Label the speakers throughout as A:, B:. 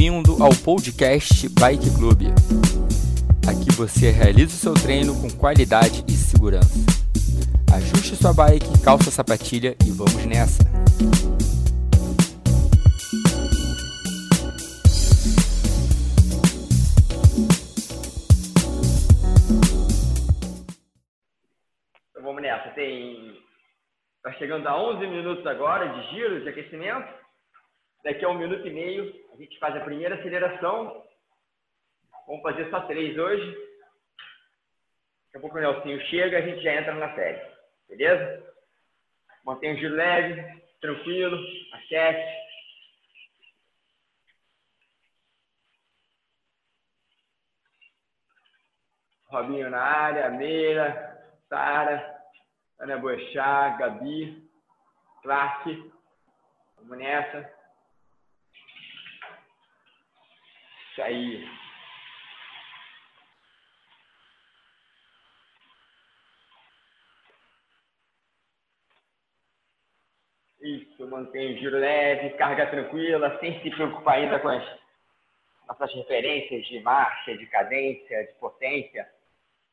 A: Bem-vindo ao podcast Bike Club. Aqui você realiza o seu treino com qualidade e segurança. Ajuste sua bike, calça a sapatilha e vamos nessa!
B: Então vamos nessa. Tem. Está chegando a 11 minutos agora de giro, de aquecimento. Daqui a um minuto e meio, a gente faz a primeira aceleração. Vamos fazer só três hoje. Daqui a pouco o Nelsinho chega a gente já entra na série. Beleza? Mantém o giro leve, tranquilo, aquece. Robinho na área, Meira, Sara, Ana Boechat, Gabi, Clark. Vamos nessa. Isso aí. Isso, mantém o giro leve, carga tranquila, sem se preocupar ainda com as nossas referências de marcha, de cadência, de potência.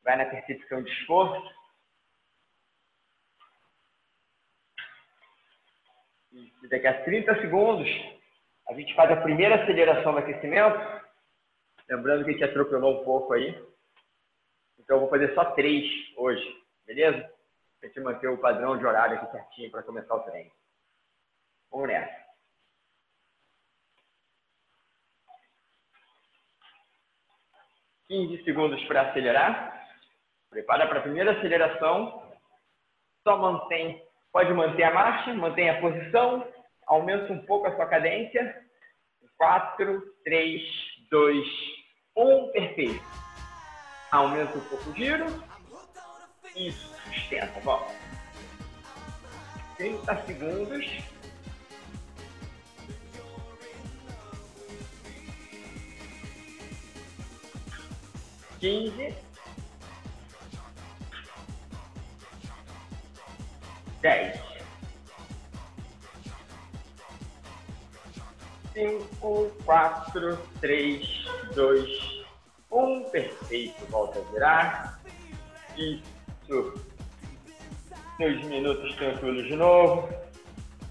B: Vai na percepção de esforço. E daqui a 30 segundos, a gente faz a primeira aceleração do aquecimento. Lembrando que a gente atropelou um pouco aí. Então, eu vou fazer só três hoje, beleza? Pra gente manter o padrão de horário aqui certinho para começar o treino. Vamos nessa. Quinze segundos para acelerar. Prepara para a primeira aceleração. Só mantém, pode manter a marcha, mantém a posição, aumenta um pouco a sua cadência. 4, 3, 2, 1, perfeito. Aumenta um pouco o giro. Isso, sustenta, vamos. 30 segundos. Quinze. Dez. Cinco, quatro, três, dois, um. Perfeito. Volta a virar. Isso. Dois minutos tranquilos de novo.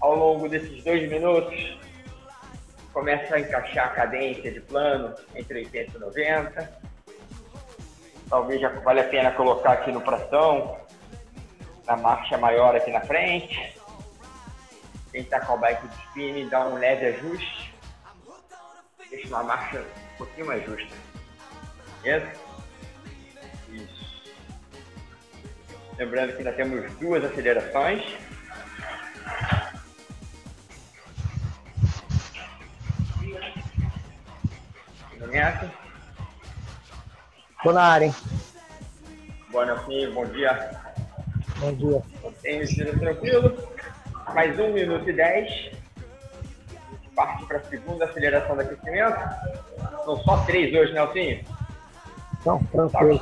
B: Ao longo desses dois minutos, começa a encaixar a cadência de plano entre 80 e 90. Talvez já vale a pena colocar aqui no pressão, na marcha maior aqui na frente. Quem está com a bike de spinning, dá um leve ajuste. Deixa uma marcha um pouquinho mais justa. Beleza? Isso. Lembrando que nós temos duas acelerações. Nessa.
C: Tô na área, hein?
B: Boa noite, bom dia.
C: Bom dia.
B: Giro tranquilo. Mais um minuto e dez. Parte para a segunda aceleração do aquecimento. São só três hoje, Nelsinho.
C: Então, tranquilo.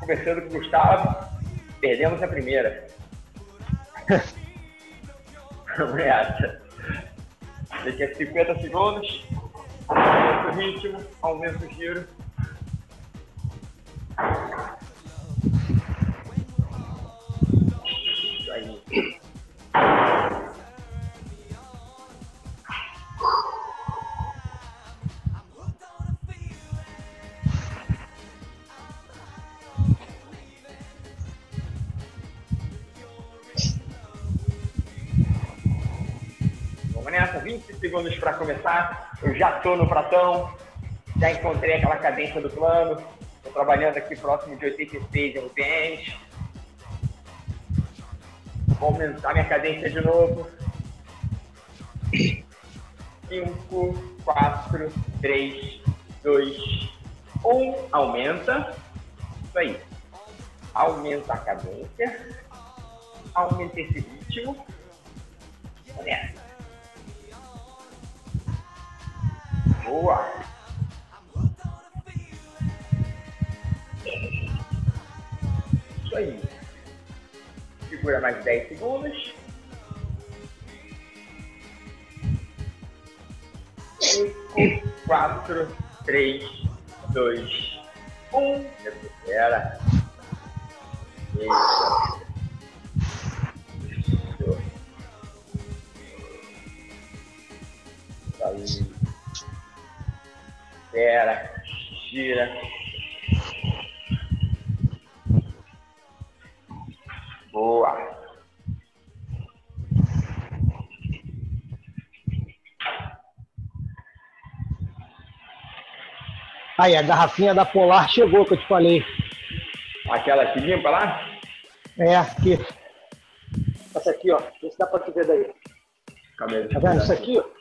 B: Conversando com o Gustavo, perdemos a primeira. Vamos. Daqui a 50 segundos, aumenta o ritmo, aumenta o giro. Segundos para começar. Eu já estou no pratão, já encontrei aquela cadência do plano. Estou trabalhando aqui próximo de 86 RPMs. Vou aumentar minha cadência de novo. 5, 4, 3, 2, 1. Aumenta. Isso aí. Aumenta a cadência. Aumenta esse ritmo. Vamos Boa. Isso aí. Segura mais 10 segundos. Cinco, 4, 3, 2, 1. Recupera. Isso. Espera. Gira. Boa.
C: Aí, a garrafinha da Polar chegou, que eu te falei.
B: Aquela que limpa lá?
C: É, aqui. Essa aqui, ó. Vê se dá pra tu ver daí. Tá vendo? Isso aqui, ó.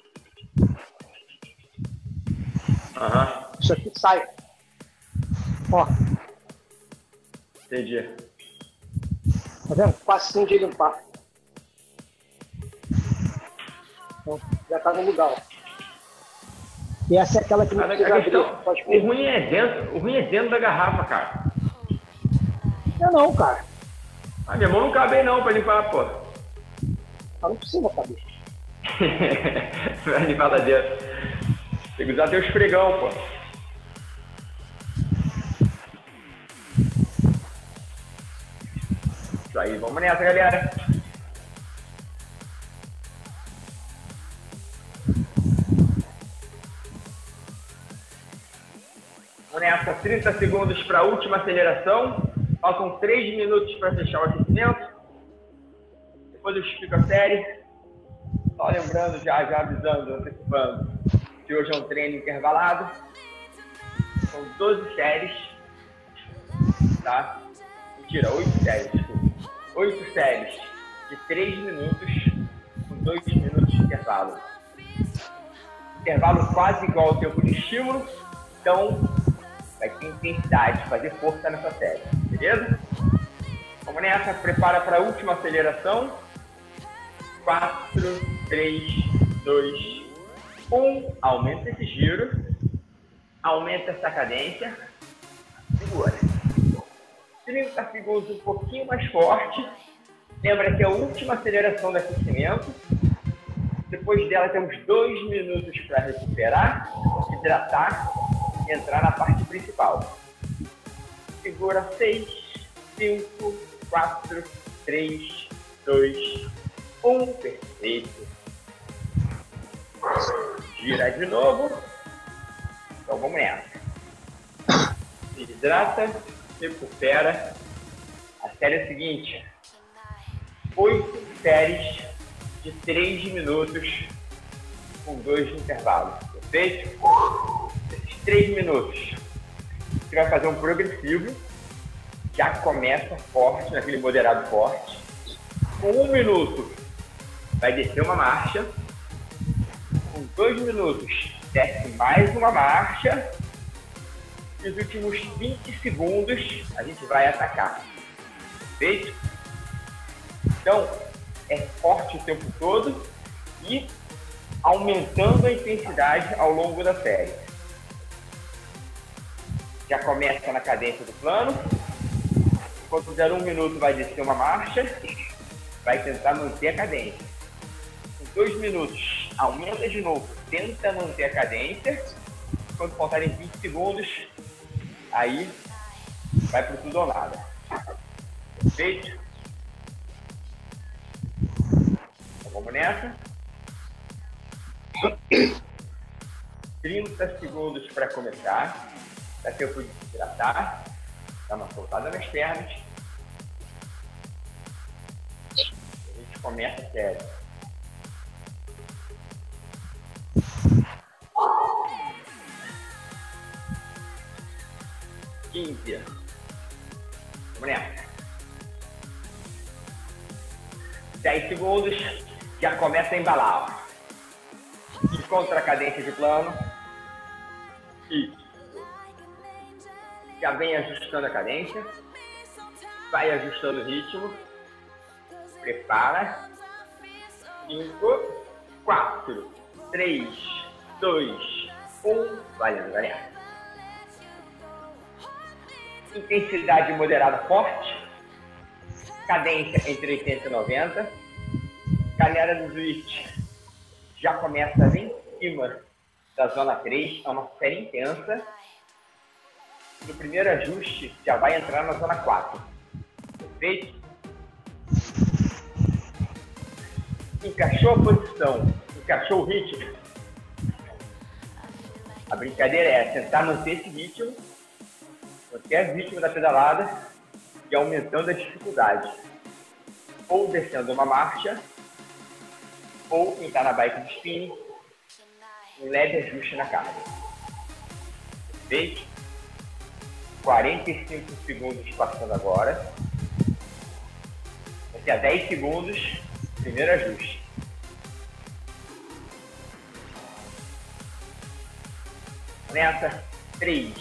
B: Aham,
C: Isso aqui sai. Ó,
B: entendi.
C: tá vendo? Facinho de limpar. Então, já tá no lugar, ó. E essa é aquela que não
B: a
C: precisa abrir.
B: questão,
C: Pode
B: o
C: ver.
B: ruim é dentro, o ruim é dentro da garrafa, cara.
C: Não, não, cara.
B: Ah, minha mão não cabe aí não pra limpar, pô.
C: Tá não precisa, cabeça.
B: Vai limpar lá dentro. Tem que usar teu esfregão, pô. Isso aí, vamos nessa, galera. Vamos nessa, 30 segundos para a última aceleração. Faltam 3 minutos para fechar o aquecimento. Depois eu explico a série. Só lembrando, já, já avisando, antecipando, que hoje é um treino intervalado. São 12 séries. Tá? Mentira, 8 séries, desculpa. 8 séries de 3 minutos, com 2 minutos de intervalo. Intervalo quase igual ao tempo de estímulo. Então, vai ter intensidade, fazer força nessa série. Beleza? Vamos nessa, prepara para a última aceleração. 4, 3, 2, 1. Aumenta esse giro. Aumenta essa cadência. Segura. 30 segundos um pouquinho mais forte. Lembra que é a última aceleração do aquecimento. Depois dela temos dois minutos para recuperar, hidratar e entrar na parte principal. Segura 6, 5, 4, 3, 2, 1. Perfeito. Gira de novo. Então vamos nessa. Se hidrata, recupera. A série é a seguinte: 8 séries de 3 minutos com 2 de intervalo. Perfeito? Esses 3 minutos, você vai fazer um progressivo. Já começa forte, naquele moderado forte. Com um minuto, vai descer uma marcha. Com dois minutos, desce mais uma marcha. E os últimos 20 segundos, a gente vai atacar. Perfeito? Então, é forte o tempo todo e aumentando a intensidade ao longo da série. Já começa na cadência do plano. Quando der um minuto, vai descer uma marcha. Vai tentar manter a cadência. Com dois minutos, aumenta de novo. Tenta manter a cadência. Quando faltarem 20 segundos, aí vai para ou nada. Perfeito? Então, vamos nessa. 30 segundos para começar. Dá tempo de se hidratar. Dá uma soltada nas pernas. A gente começa sério. Quinze. Vamos nessa. 10 segundos, já começa a embalar. Encontra a cadência de plano. Isso. Já vem ajustando a cadência. Vai ajustando o ritmo. Prepara. 5, 4, 3, 2, 1. Valendo, galera. Intensidade moderada forte cadência entre 80 e 90. Galera do Switch já começa lá em cima da zona 3 é uma série intensa. No primeiro ajuste, já vai entrar na zona 4. Perfeito? Encaixou a posição, encaixou o ritmo. A brincadeira é tentar manter esse ritmo, manter o ritmo da pedalada e aumentando a dificuldade. Ou descendo uma marcha, ou está na bike de spinning, um leve ajuste na carga. Perfeito? 45 segundos passando agora. Daqui a 10 segundos, primeiro ajuste. Começa. 3,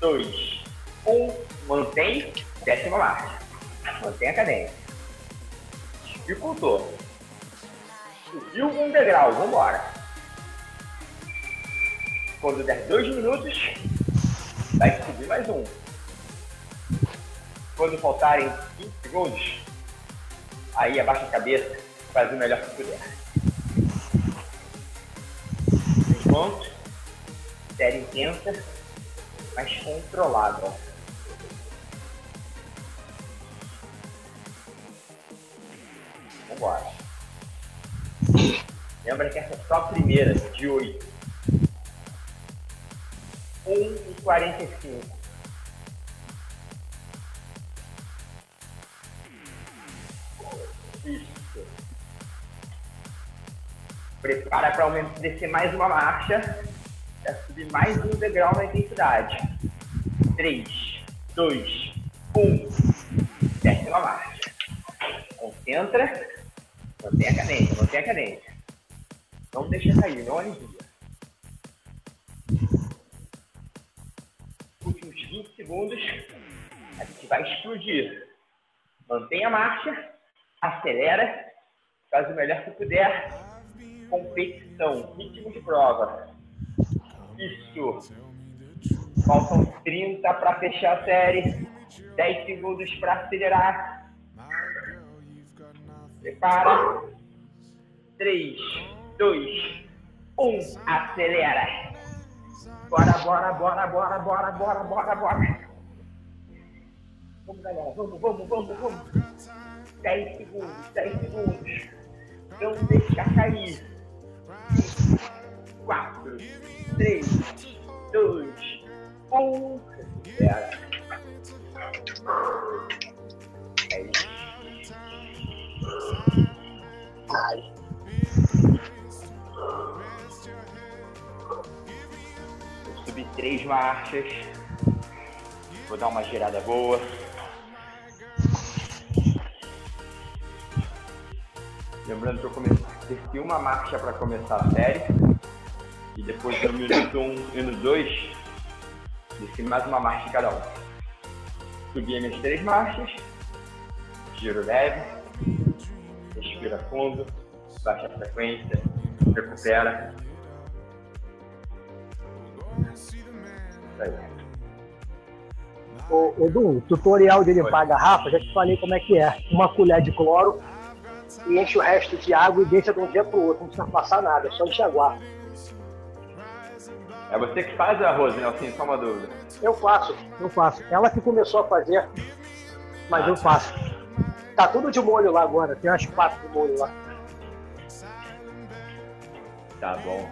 B: 2, 1. Mantém. Décima marcha. Mantém a cadência. Dificultou. Subiu um degrau. Vambora. Quando der dois minutos, vai subir mais um. Quando faltarem 20 segundos, aí abaixa a cabeça, faz o melhor que puder. Enquanto, série intensa, mas controlada. Lembra que essa é só a primeira de 8. 1 e 45. Isso. Prepara para descer mais uma marcha. Para subir mais um degrau na intensidade. 3, 2, 1. Desce uma marcha. Concentra. Mantém a cadência, mantém a cadência. Não deixa cair, não alivia. Últimos 20 segundos, a gente vai explodir. Mantém a marcha, acelera, faz o melhor que puder. Competição, ritmo de prova. Isso. Faltam 30 para fechar a série. 10 segundos para acelerar. Prepara. 3, 2, 1. Acelera. Bora, bora, bora, bora, bora, bora, bora, bora. Vamos, galera. Vamos, vamos, vamos, vamos. 10 segundos, 10 segundos. Não deixa cair. 4, 3, 2, 1. Acelera. Ai. Eu subi três marchas. Vou dar uma girada boa. Lembrando que eu comecei, uma marcha para começar a série. E depois do minuto 1 um, e no 2, desci mais uma marcha cada um. Subi as minhas três marchas. Giro leve. Respira fundo. Baixa a frequência. Recupera.
C: Ô, Edu, tutorial de limpar a garrafa, já te falei como é que é. Uma colher de cloro e enche o resto de água e deixa de um dia pro outro, não precisa passar nada, é só enxaguar.
B: É você que faz a Rose, Nelson? Só uma dúvida.
C: Eu faço, eu faço. Ela que começou a fazer, mas eu faço. Tá tudo de molho lá agora, tem umas quatro de molho lá.
B: Tá bom.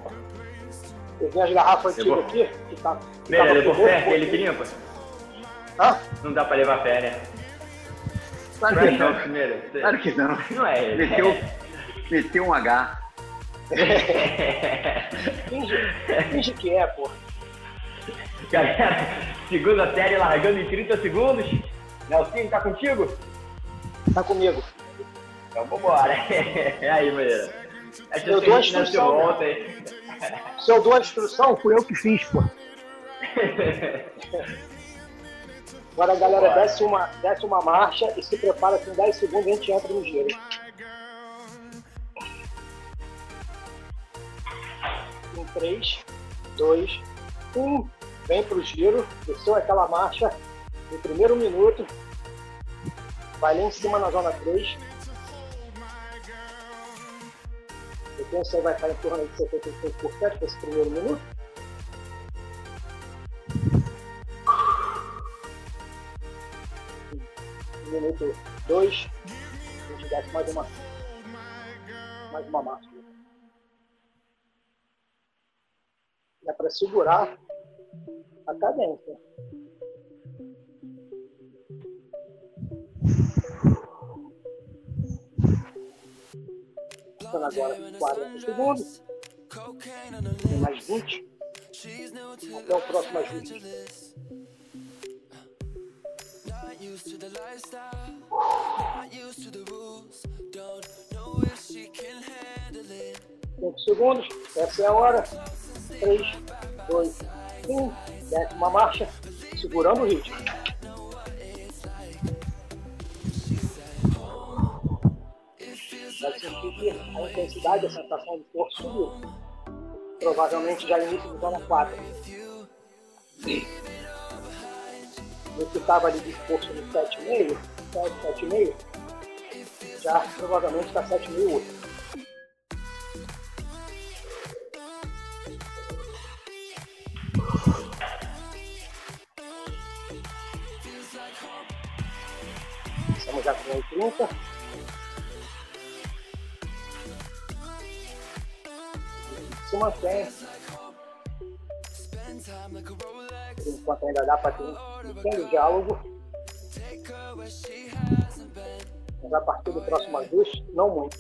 C: Eu vi as garrafas antigas
B: vou-
C: aqui, que tá. que tava
B: levou fé? Ele que limpa?
C: Hã?
B: Não dá pra levar fé, né?
D: Claro que
B: não,
D: não.
B: primeiro.
D: Claro que não.
B: Não é ele.
D: Meteu, meteu um H.
C: Finge, finge que é, pô.
B: Galera, segunda série largando em 30 segundos. Nelsinho, tá contigo?
C: Tá comigo.
B: Então vambora. É aí, Meira. Essa
C: Eu dou
B: a
C: instrução,
B: ontem.
C: Se eu dou a instrução, fui eu que fiz, pô. Agora a galera
B: Bora.
C: desce uma, desce uma marcha e se prepara que em 10 segundos a gente entra no giro. Em 3, 2, 1. Vem pro giro, desceu aquela marcha no primeiro minuto. Vai lá em cima na zona 3. Eu penso que vai estar em torno de 75% para esse primeiro minuto. Minuto 2, a gente desce mais uma, mais uma máxima. É para segurar a cadência. Passando agora 40 segundos. Tem mais 20. Até o próximo ajuste. Cinco segundos, essa é a hora. Três, dois, um. Desce uma marcha, segurando o ritmo. Intensidade, a sensação do corpo subiu. Provavelmente já início do zona 4. No que estava ali disposto no 7,5, 7, 7,5, já provavelmente está 7,5. Estamos já com 80. Por enquanto ainda dá para ter um pequeno diálogo. Mas a partir do próximo ajuste, não muito.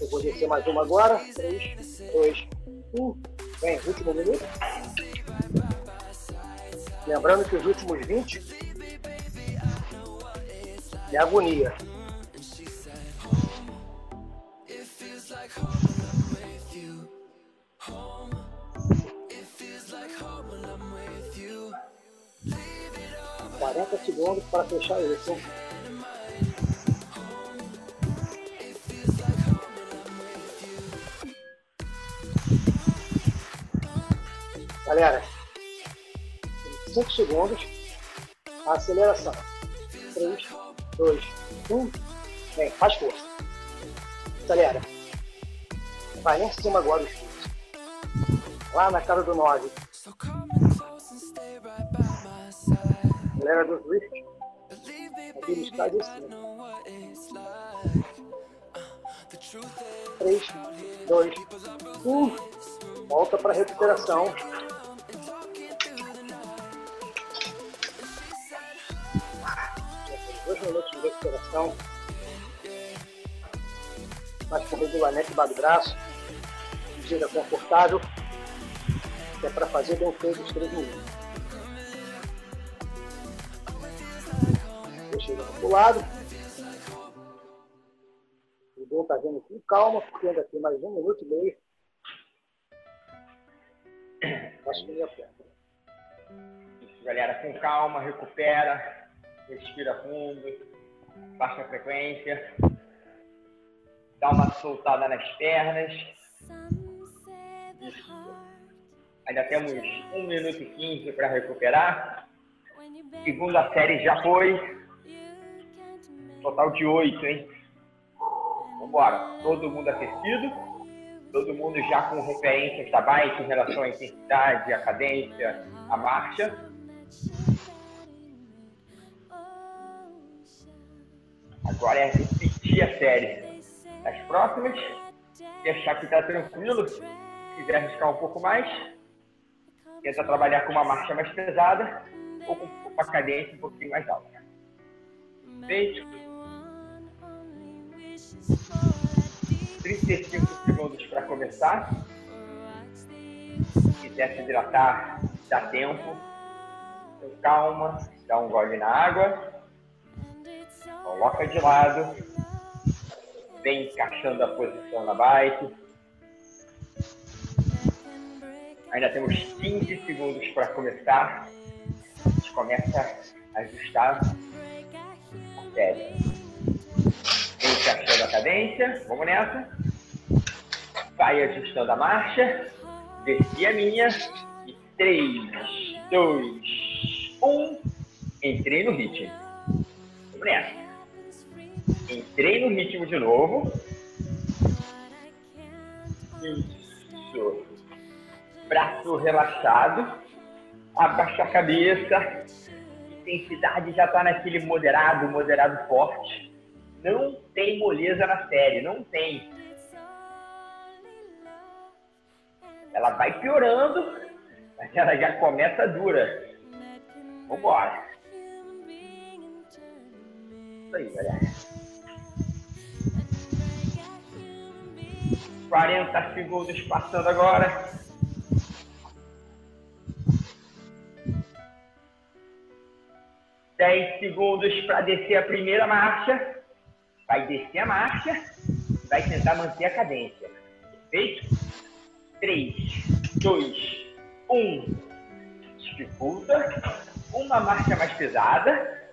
C: Eu vou descer mais uma agora. 3, 2, 1. Vem, último minuto. Lembrando que os últimos 20 é agonia. Quarenta segundos para fechar isso. Galera, 5 segundos. Aceleração. 3, 2, 1. Vem, faz força. Acelera. Vai lá em cima agora os chutes. Lá na cara do 9. Acelera do drift. Aquele estádio assim. 3, 2, 1. Volta para recuperação. dois minutos de recuperação. Mais com regulamento embaixo do braço. Gira confortável. Que é para fazer bem feito os três minutos. Ele pro lado. O Dom tá vendo com calma, porque ainda tem mais um minuto e meio. Acho que.
B: Isso, galera, com calma, recupera, respira fundo, baixa a frequência, dá uma soltada nas pernas. Isso. Ainda temos 1 minuto e 15 para recuperar. Segunda série já foi. Total de 8, hein? Vambora. Todo mundo aquecido. Todo mundo já com referências da bike em relação à intensidade, à cadência, à marcha. Agora é repetir a série. As próximas, deixar que tá tranquilo. Se quiser arriscar um pouco mais, tenta trabalhar com uma marcha mais pesada ou com uma cadência um pouquinho mais alta. Feito. 35 segundos para começar. Se quiser se hidratar, dá tempo. Com calma, dá um gole na água. Coloca de lado. Vem encaixando a posição na bike. Ainda temos 15 segundos para começar. A gente começa a ajustar a série. Vem encaixando a cadência. Vamos nessa. Vai ajustando a marcha. Desci a minha. E 3, 2, 1. Entrei no ritmo. Vamos nessa. Entrei no ritmo de novo. Isso. Braço relaxado. abaixa a cabeça, intensidade já está naquele moderado, moderado forte. Não tem moleza na série, não tem. Ela vai piorando, mas ela já começa dura. Vambora. Isso aí, galera. 40 segundos passando agora. Dez segundos para descer a primeira marcha. Vai descer a marcha. Vai tentar manter a cadência. Perfeito? 3, 2, 1. Dificulta. Uma marcha mais pesada.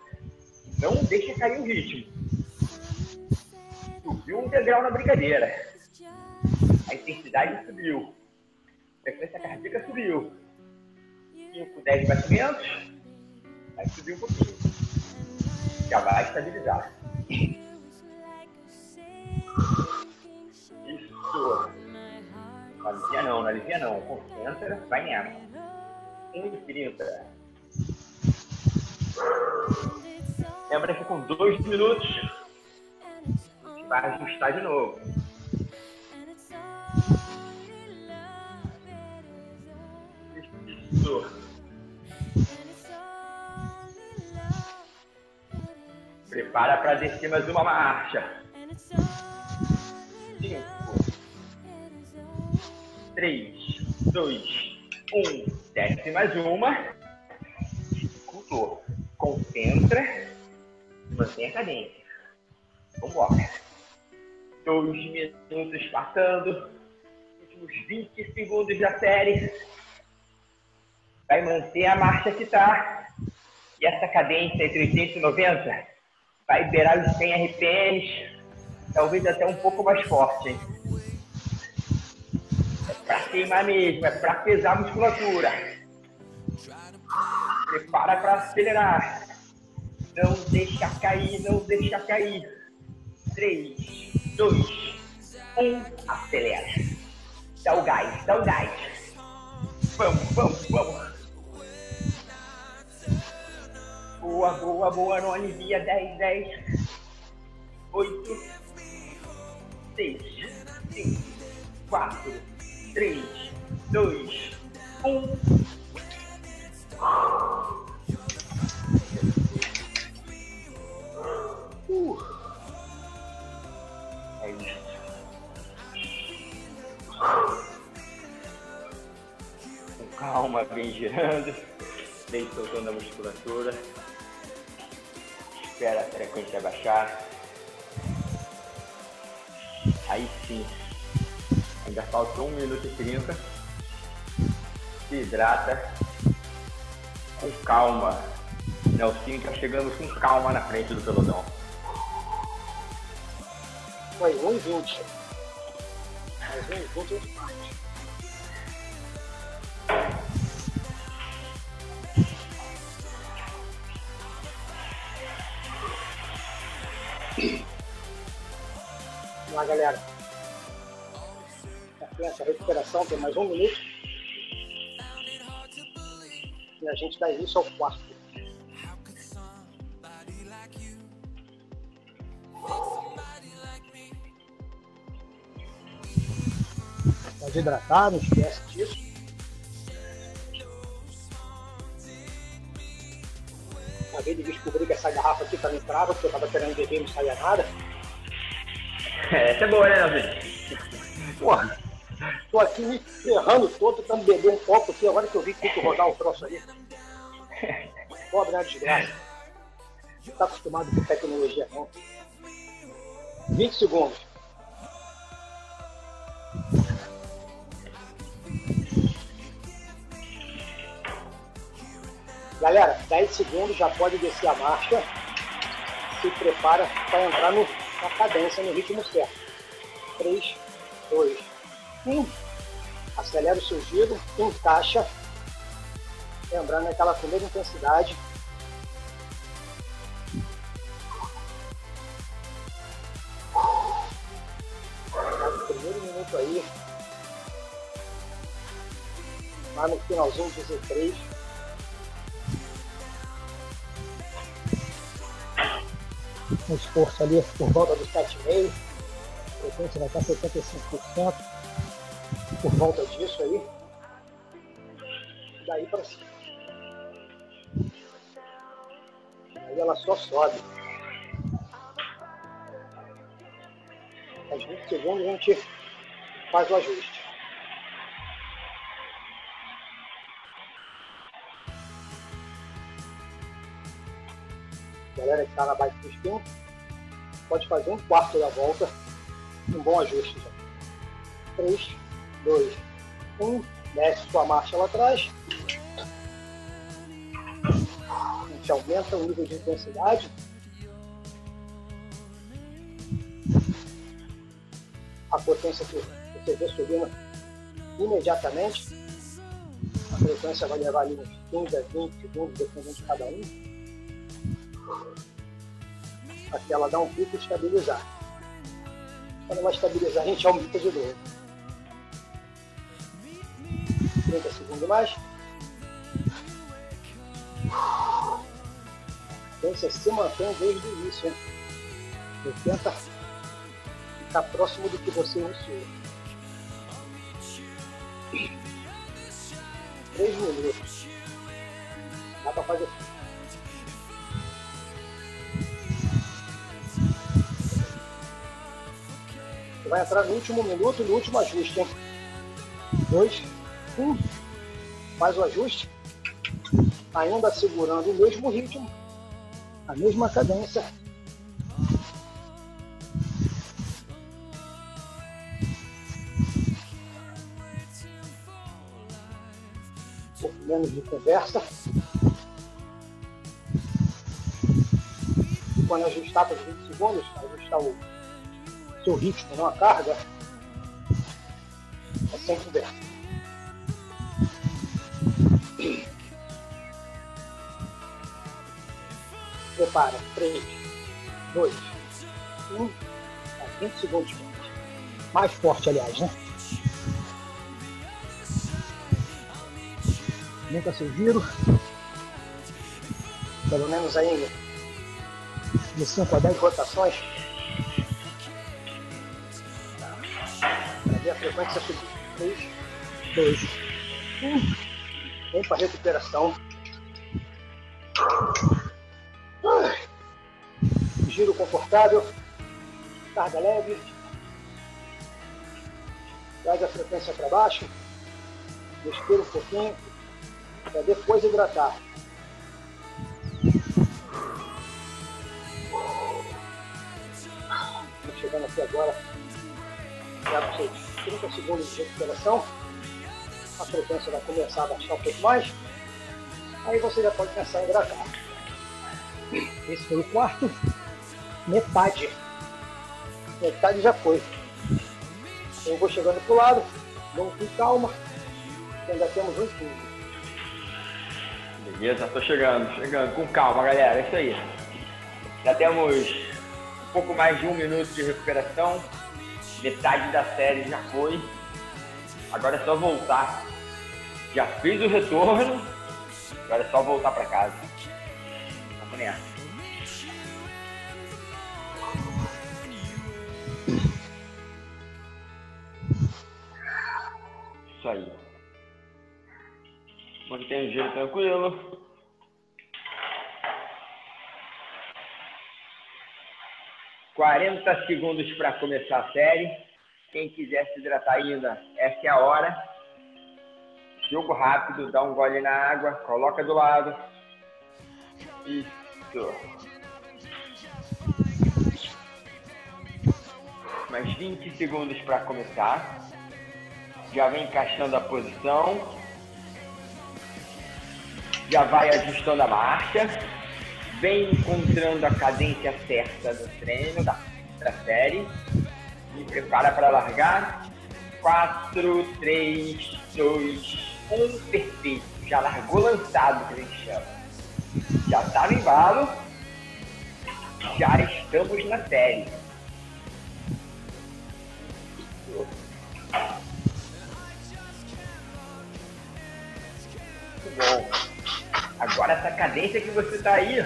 B: Não deixa cair o ritmo. Subiu um degrau na brincadeira. A intensidade subiu. A frequência cardíaca subiu. 5, 10 batimentos. Vai subir um pouquinho. Já vai estabilizar. Isso. Não alivia não, não alivia não. Concentra, vai nela. 1,30. Lembra que com dois minutos vai ajustar de novo. Isso. Prepara para descer mais uma marcha. 3, 2, 1. Desce mais uma. Cultor. Concentra. Mantém a cadência. Vambora. Dois minutos passando. Últimos 20 segundos da série. Vai manter a marcha que está. E essa cadência entre 80 e 90 vai beirar os 100 RPMs. Talvez até um pouco mais forte, hein? Pra queimar mesmo, é pra pesar a musculatura. Prepara para acelerar. Não deixa cair, não deixa cair. 3, 2, 1, acelera. Dá o gás, dá o gás. Vamos, vamos, vamos. Boa, boa, boa, não alivia. 10, 10, 8, 6, 5, 4, 3, 2, 1. Uh. É isso. Com calma, vem girando, vem soltando a musculatura. Espera a frequência baixar. Aí sim. Ainda falta 1 minuto e 30. Se hidrata com calma. Nelsinho tá chegando com calma na frente do pelotão.
C: Foi 1,20. Mais 1,20 é parte. Vamos lá, galera. Recuperação tem mais um minuto. E a gente dá início ao quarto. Pode hidratar, não esquece disso. Acabei de descobrir que essa garrafa aqui também trava, porque eu tava querendo beber e não saía nada.
B: Essa é boa, né, Nelsinho?
C: Porra, tô aqui me ferrando todo, tentando beber um copo aqui, agora que eu vi que tem que rodar o troço aí. Pobre né, desgraça. Não tá acostumado com tecnologia, não. 20 segundos. Galera, 10 segundos já pode descer a marcha. Se prepara para entrar no, na cadência, no ritmo certo. 3, 2, acelera o seu giro, encaixa, lembrando é aquela primeira intensidade. Primeiro minuto aí, lá no finalzinho do Z3. Um esforço ali por volta dos 7,5%, frequência vai estar 75% por volta disso aí. Daí para cima. Aí ela só sobe. Aos 20 segundos a gente faz o ajuste. Galera que está na bike do spin, pode fazer um quarto da volta, um bom ajuste já. 3, 2, 1, desce sua marcha lá atrás. A gente aumenta o nível de intensidade. A potência que você vê subindo imediatamente. A frequência vai levar ali uns 15 a 20 segundos, dependendo de cada um até ela dar um pico e estabilizar. Quando ela estabilizar, a gente aumenta de novo. 30 segundos mais. Então você se mantém desde o início. Hein? Tenta ficar próximo do que você iniciou. 3 minutos. Dá para fazer vai entrar no último minuto, no último ajuste. Hein? Dois, um. Faz o ajuste. Ainda segurando o mesmo ritmo, a mesma cadência. Pouco menos de conversa. Quando ajustar para os 20 segundos, ajustar o seu ritmo, não a carga, é sem conversa. Prepara, 3, 2, 1, 20 segundos. Mais forte, aliás, né? Aumenta seu giro. Pelo menos aí de 5 a 10 rotações. a frequência subir. 3, 2, 1. Vem para recuperação. Giro confortável. Carga leve. Traz a frequência para baixo. Respira um pouquinho. Para depois hidratar. chegando aqui agora. Já para 30 segundos de recuperação. A frequência vai começar a baixar um pouco mais. Aí você já pode começar a hidratar. Esse foi o quarto. Metade. Metade já foi. Eu vou chegando para o lado. Vamos com calma. Ainda temos um fundo.
B: Beleza, tô chegando, chegando. Com calma, galera. É isso aí. Já temos um pouco mais de um minuto de recuperação metade da série já foi. Agora é só voltar. Já fiz o retorno. Agora é só voltar para casa. Vamos nessa. Isso aí. Mantém o giro tranquilo. 40 segundos para começar a série. Quem quiser se hidratar ainda, essa é a hora. Jogo rápido, dá um gole na água, coloca do lado. Isso. Mais 20 segundos para começar. Já vem encaixando a posição. Já vai ajustando a marcha vem encontrando a cadência certa do treino, da, da série, e prepara para largar. 4, 3, 2, 1, perfeito. Já largou lançado, que a gente chama. Já está no embalo. Já estamos na série. Bom. Agora essa cadência que você está aí,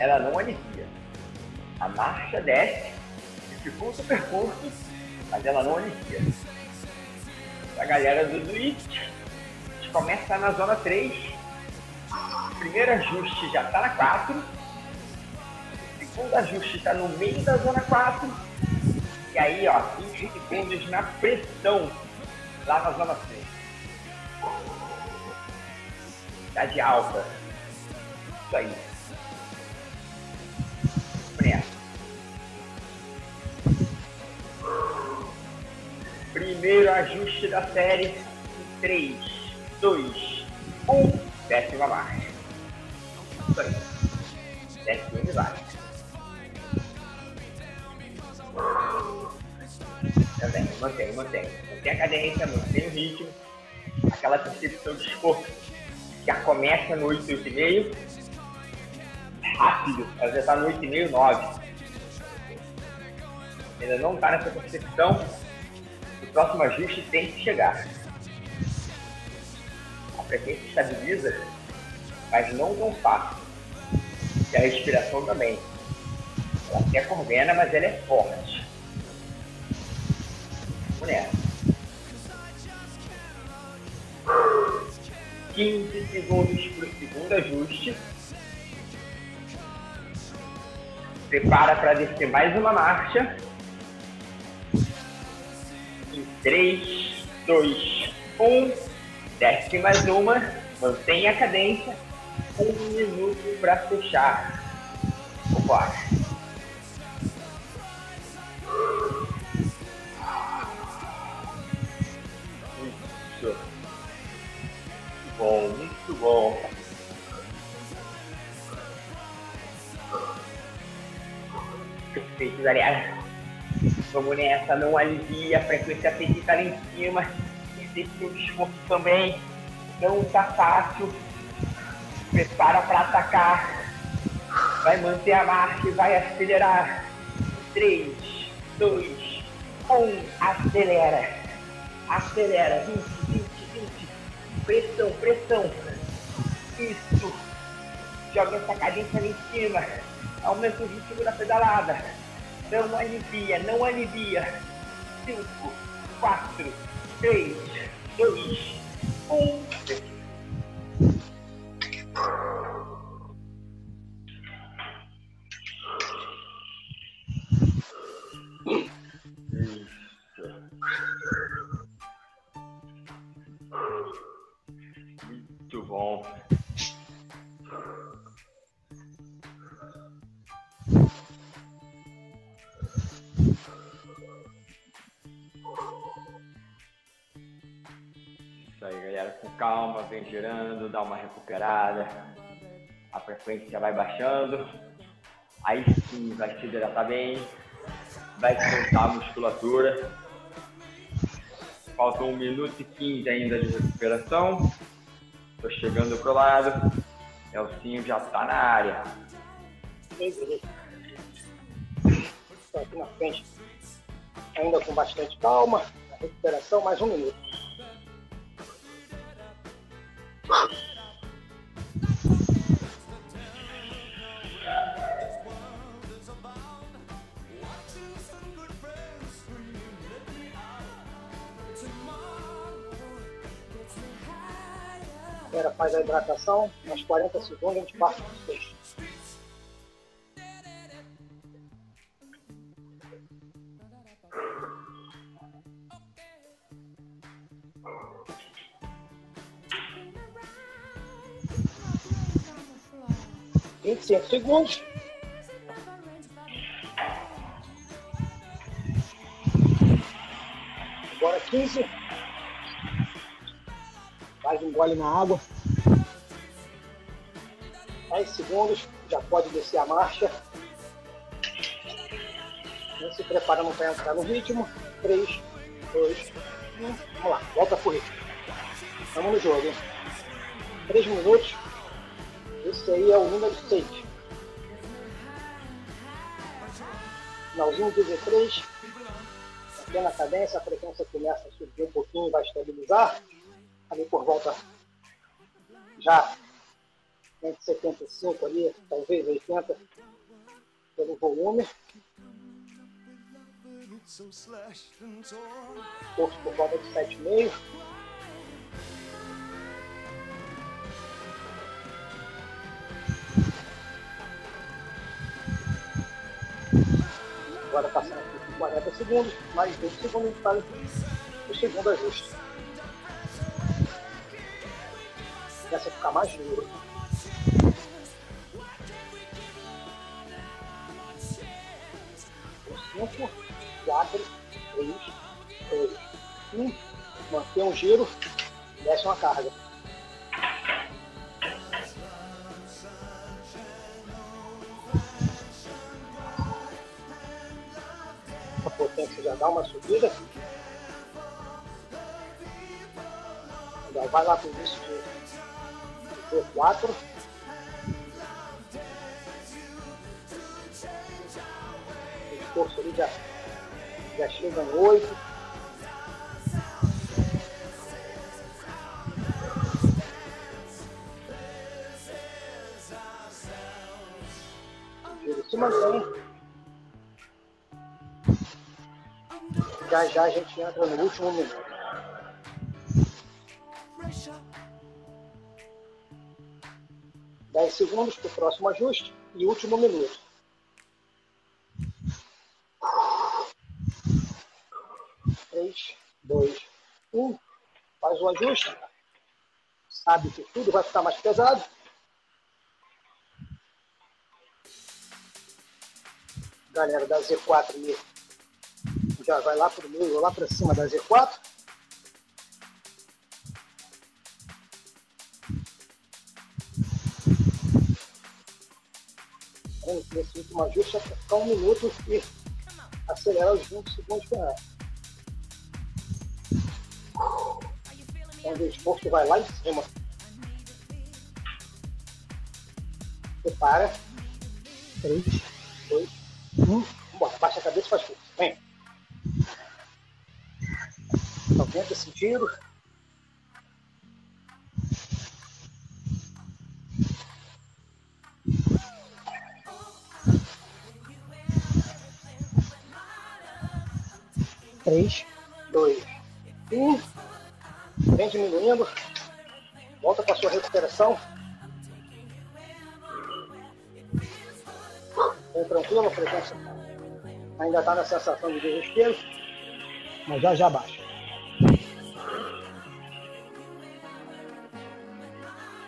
B: ela não anicia. marcha desce, dificulta o percurso, mas ela não inicia. A galera do a gente começa na zona 3. O primeiro ajuste já está na 4. O segundo ajuste está no meio da zona 4. E aí, ó, 20 segundos na pressão lá na zona 3. Cidade alta. Isso aí. Nessa. Primeiro ajuste da série. 3, 2, 1. Décima marcha. Isso aí. E vai. Também, mantém, mantém. Mantém a cadência, mantém o ritmo. Aquela percepção de esforço que já começa no 8, 8,5. Rápido, ela já está no 8,5, 9. Ainda não está nessa percepção o próximo ajuste tem que chegar. A frequência estabiliza, mas não tão fácil. E a respiração também. Ela até coordena, mas ela é forte. Vamos 15 segundos para o segundo ajuste. Prepara para descer mais uma marcha. 3, 2, 1. Desce mais uma. Mantenha a cadência. Um minuto para fechar. Vambora. Isso. Bom, muito bom. Perfeito, galera. Vamos nessa, não alivia, a frequência tem que estar lá em cima. Existe um esforço também. Não tá fácil. Prepara para atacar. Vai manter a marcha e vai acelerar. 3, 2, 1, acelera. Acelera. 20, 20, 20. Pressão, pressão. Isso. Joga essa cadência lá em cima. Aumenta o ritmo da pedalada. Não alivia, não alivia. 5, 4, 3, 2, 1. Bom. Isso aí, galera, com calma, vem girando, dá uma recuperada. A frequência vai baixando. Aí sim vai se hidratar bem. Vai soltar a musculatura. Falta um minuto e 15 ainda de recuperação. Tô chegando pro lado. Elcinho já tá na área.
C: Estou aqui na frente, ainda com bastante calma. Recuperação, mais um minuto. Hidratação, uns 40 segundos a gente parte para o fecho. Vinte e cinco segundos. Agora quinze. Faz um gole na água. 10 segundos, já pode descer a marcha. Vem se preparando para entrar no ritmo. 3, 2, 1. Vamos lá, volta pro ritmo. Estamos no jogo, hein? 3 minutos. Esse aí é o número 6. Finalzinho 13. Pequena cadência, a frequência começa a subir um pouquinho, vai estabilizar. Ali por volta já entre 75 ali, talvez 80. pelo volume. Força por volta de 7,5. Agora passando aqui por 40 segundos, mais 20 segundos para o segundo ajuste. Começa a ficar mais duro. 5, 4, 3, 2, 1. Mantém um giro, desce uma carga. A potência já dá uma subida. Já vai lá para o início de V4. Esforço ali já, já chega em 8. Ele se mantém. Já já a gente entra no último minuto. Dez segundos para o próximo ajuste e último minuto. 3, 2, 1. Faz o ajuste. Sabe que tudo vai ficar mais pesado. Galera da Z4 ali já vai lá para o meio, lá para cima da Z4. Nesse último ajuste é ficar um minuto e acelerar os 20 segundos para Onde o esforço vai lá em cima. Prepara. 3, 2, 1. Vambora, baixa a cabeça e faz força. Vem. Aumenta esse giro. Três, dois, um. Vem diminuindo. Volta para sua recuperação. Vem tranquilo, a frequência ainda está na sensação de desespero, mas já já baixa.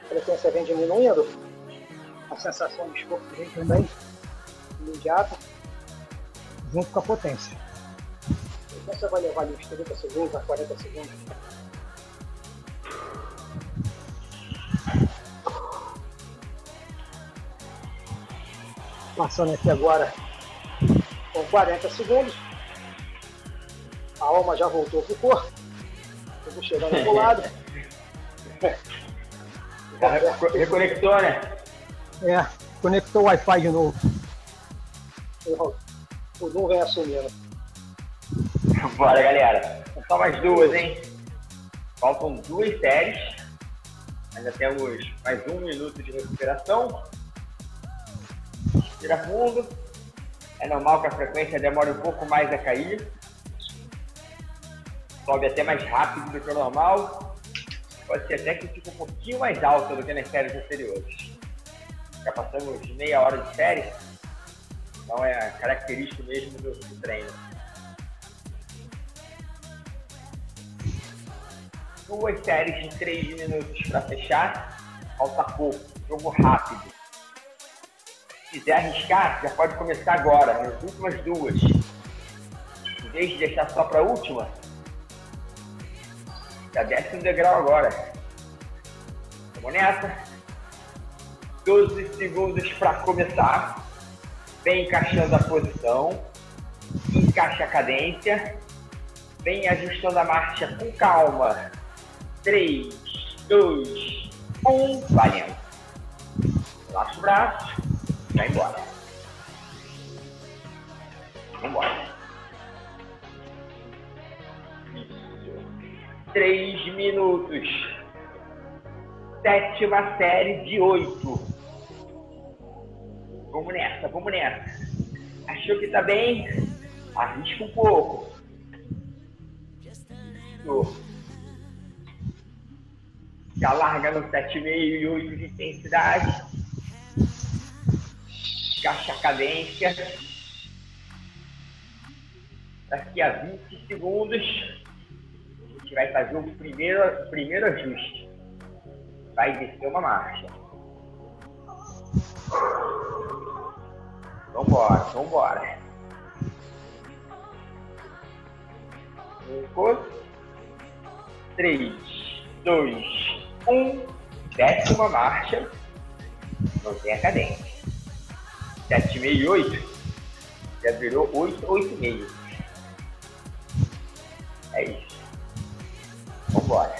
C: A frequência vem diminuindo, a sensação de esforço vem também imediata, junto com a potência. Então você vai levar uns 30 segundos a 40 segundos Passando aqui agora com 40 segundos. A alma já voltou pro corpo. Eu vou chegando pro lado.
B: Reconectou, né?
C: É, conectou o Wi-Fi de novo. O Zoom vem assumindo.
B: Bora, galera. Só mais duas, hein? Faltam duas séries. Ainda temos mais um minuto de recuperação. Respira fundo. É normal que a frequência demore um pouco mais a cair. Sobe até mais rápido do que o normal. Pode ser até que fique um pouquinho mais alta do que nas séries anteriores. Já passamos meia hora de série. Então é característico mesmo do, do treino. Duas séries de 3 minutos para fechar. Falta pouco. Jogo rápido quiser arriscar, já pode começar agora, nas últimas duas. Em vez de deixar só para a última, já desce um degrau agora. Vamos nessa. 12 segundos para começar. Vem encaixando a posição. Encaixa a cadência. Vem ajustando a marcha com calma. 3, 2, 1. Valendo. Relaxa o braço vai embora. Vambora. Três minutos. Sétima série de oito. Vamos nessa, vamos nessa. Achou que tá bem? Arrisca um pouco. Isso. Já larga no 7,5 e 8 de intensidade. Caixa cadência. Daqui a 20 segundos, a gente vai fazer o primeiro, primeiro ajuste. Vai descer uma marcha. Vambora, vambora. Cinco, três, dois, um. Desce uma marcha. Mantém a cadência. Sete, meio, oito. Já virou oito, oito, meio. É isso. Vambora.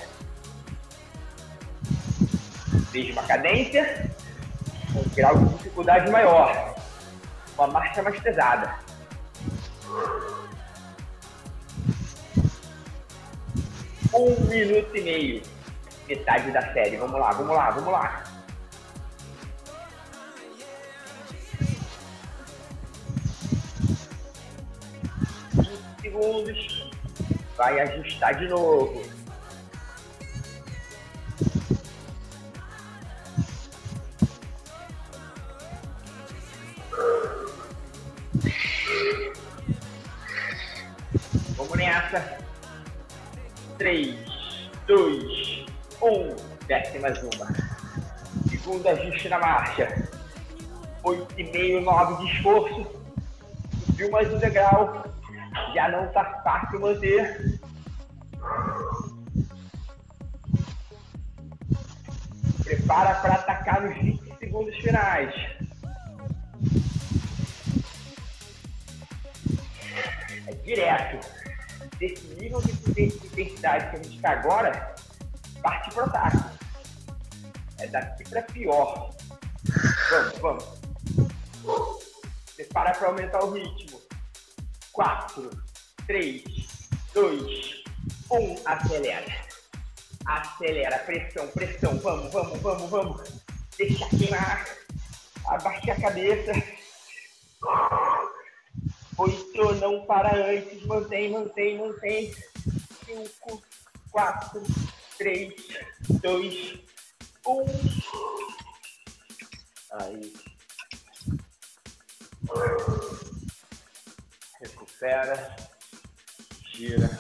B: Veja uma cadência. Um grau de dificuldade maior. Uma marcha mais pesada. Um minuto e meio. Metade da série. Vamos lá, vamos lá, vamos lá. Segundos. Vai ajustar de novo. Vamos nessa. 3, 2, 1. Desce mais uma. Segundo ajuste na marcha. 8,5, 9 de esforço. Subiu mais um degrau. Já não tá fácil manter. Prepara para atacar nos 20 segundos finais. É direto. Desse nível de intensidade que a gente está agora, parte pro ataque. É daqui para pior. Vamos, vamos. Prepara para aumentar o ritmo. 4, 3, 2, 1. Acelera. Acelera. Pressão, pressão. Vamos, vamos, vamos, vamos. Deixa queimar. Abaixa a cabeça. Oito, não para antes. Mantém, mantém, mantém. Cinco, quatro, três, dois, um. Aí. Recupera. Gira.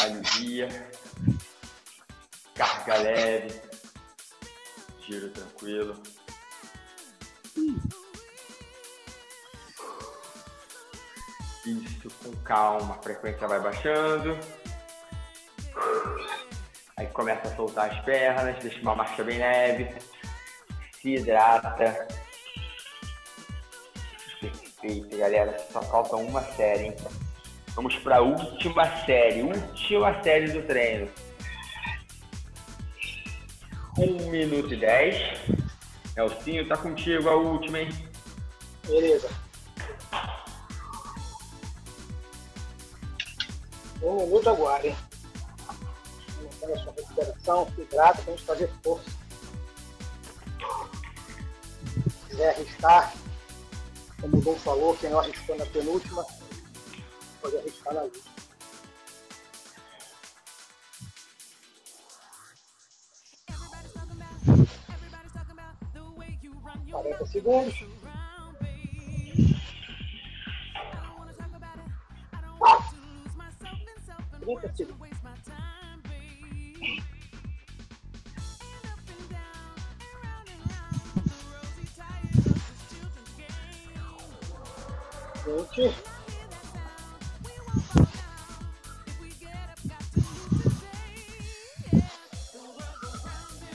B: Alivia. Carga leve. Giro tranquilo. Isso, com calma, a frequência vai baixando. Aí começa a soltar as pernas, deixa uma marcha bem leve. Se hidrata. Perfeito, galera. Só falta uma série, hein? Vamos para a última série, última série do treino. 1 minuto e 10. Elcinho, tá contigo a última, hein?
C: Beleza. Um minuto agora, hein? Mantendo a sua respiração, se hidrata gente fazer força. Se quiser arriscar, como o Dom falou, quem não arriscou na penúltima, pode arriscar na última. Quarenta segundos. Trinta segundos. Vinte.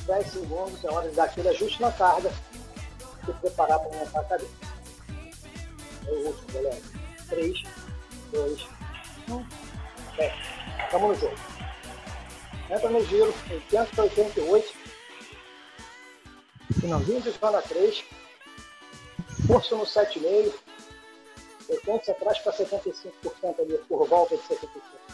C: Dez segundos, é hora de dar aquele ajuste na carga se preparar para montar a cadeira. É o último, galera. 3, 2, 1. Desce. Estamos no jogo. Entra no giro, 80 para 88. Finalzinho de escala 3. Força no 7,5. 80 atrás para 75% ali, por volta de 75%.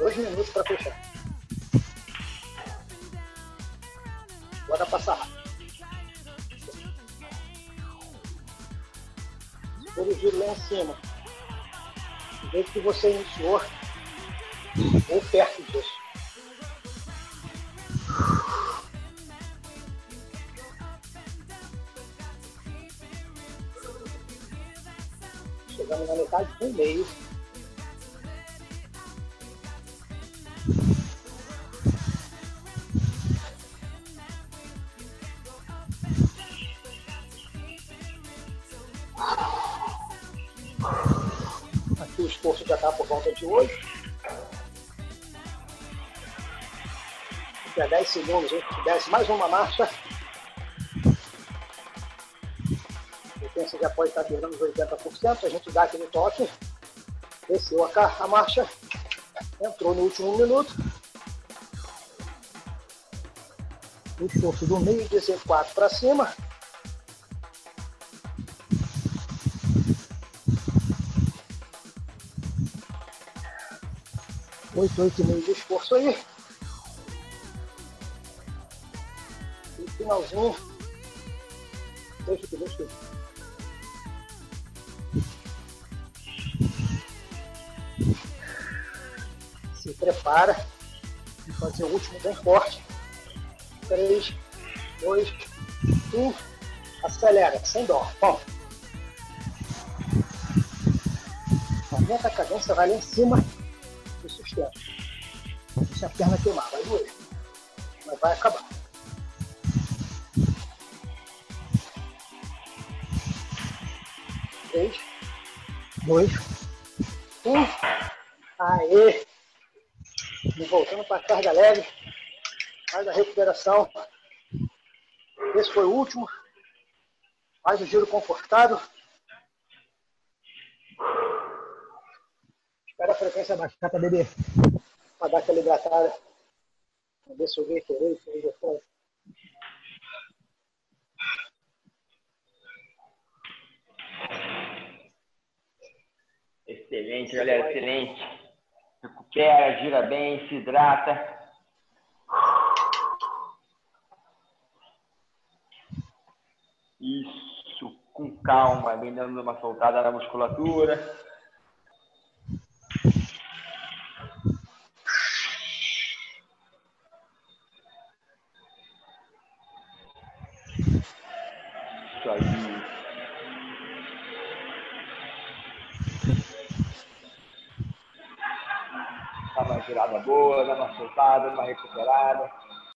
C: Dois minutos para fechar. Bora passar rápido. Segura o giro lá em cima. Do jeito que você iniciou, ou perto disso. Chegamos na metade do meio. Está por volta de 8. Daqui a 10 segundos, gente desce mais uma marcha. A potência já pode estar beirando os 80%. A gente dá aquele toque. Desceu a, a marcha. Entrou no último minuto. O esforço do meio 14 para cima. Oito, oito e meio de esforço aí. E finalzinho. Deixa que Deus quiser. Se prepara e fazer o último bem forte. 3, 2, 1. Acelera, sem dó. Bom. Aumenta a cadência, vai lá em cima sustenta. Deixa a perna queimar, vai doer. Mas vai acabar. Três, dois, um. Aê! E voltando para a carga leve. Faz a recuperação. Esse foi o último. Faz o giro confortável. Espera a frequência baixar para beber. Para dar aquela hidratada. Vamos ver se eu vejo se eu vejo
B: Excelente, galera, excelente. Recupera, gira bem, se hidrata. Isso, com calma, bem dando uma soltada na musculatura. Dá uma recuperada.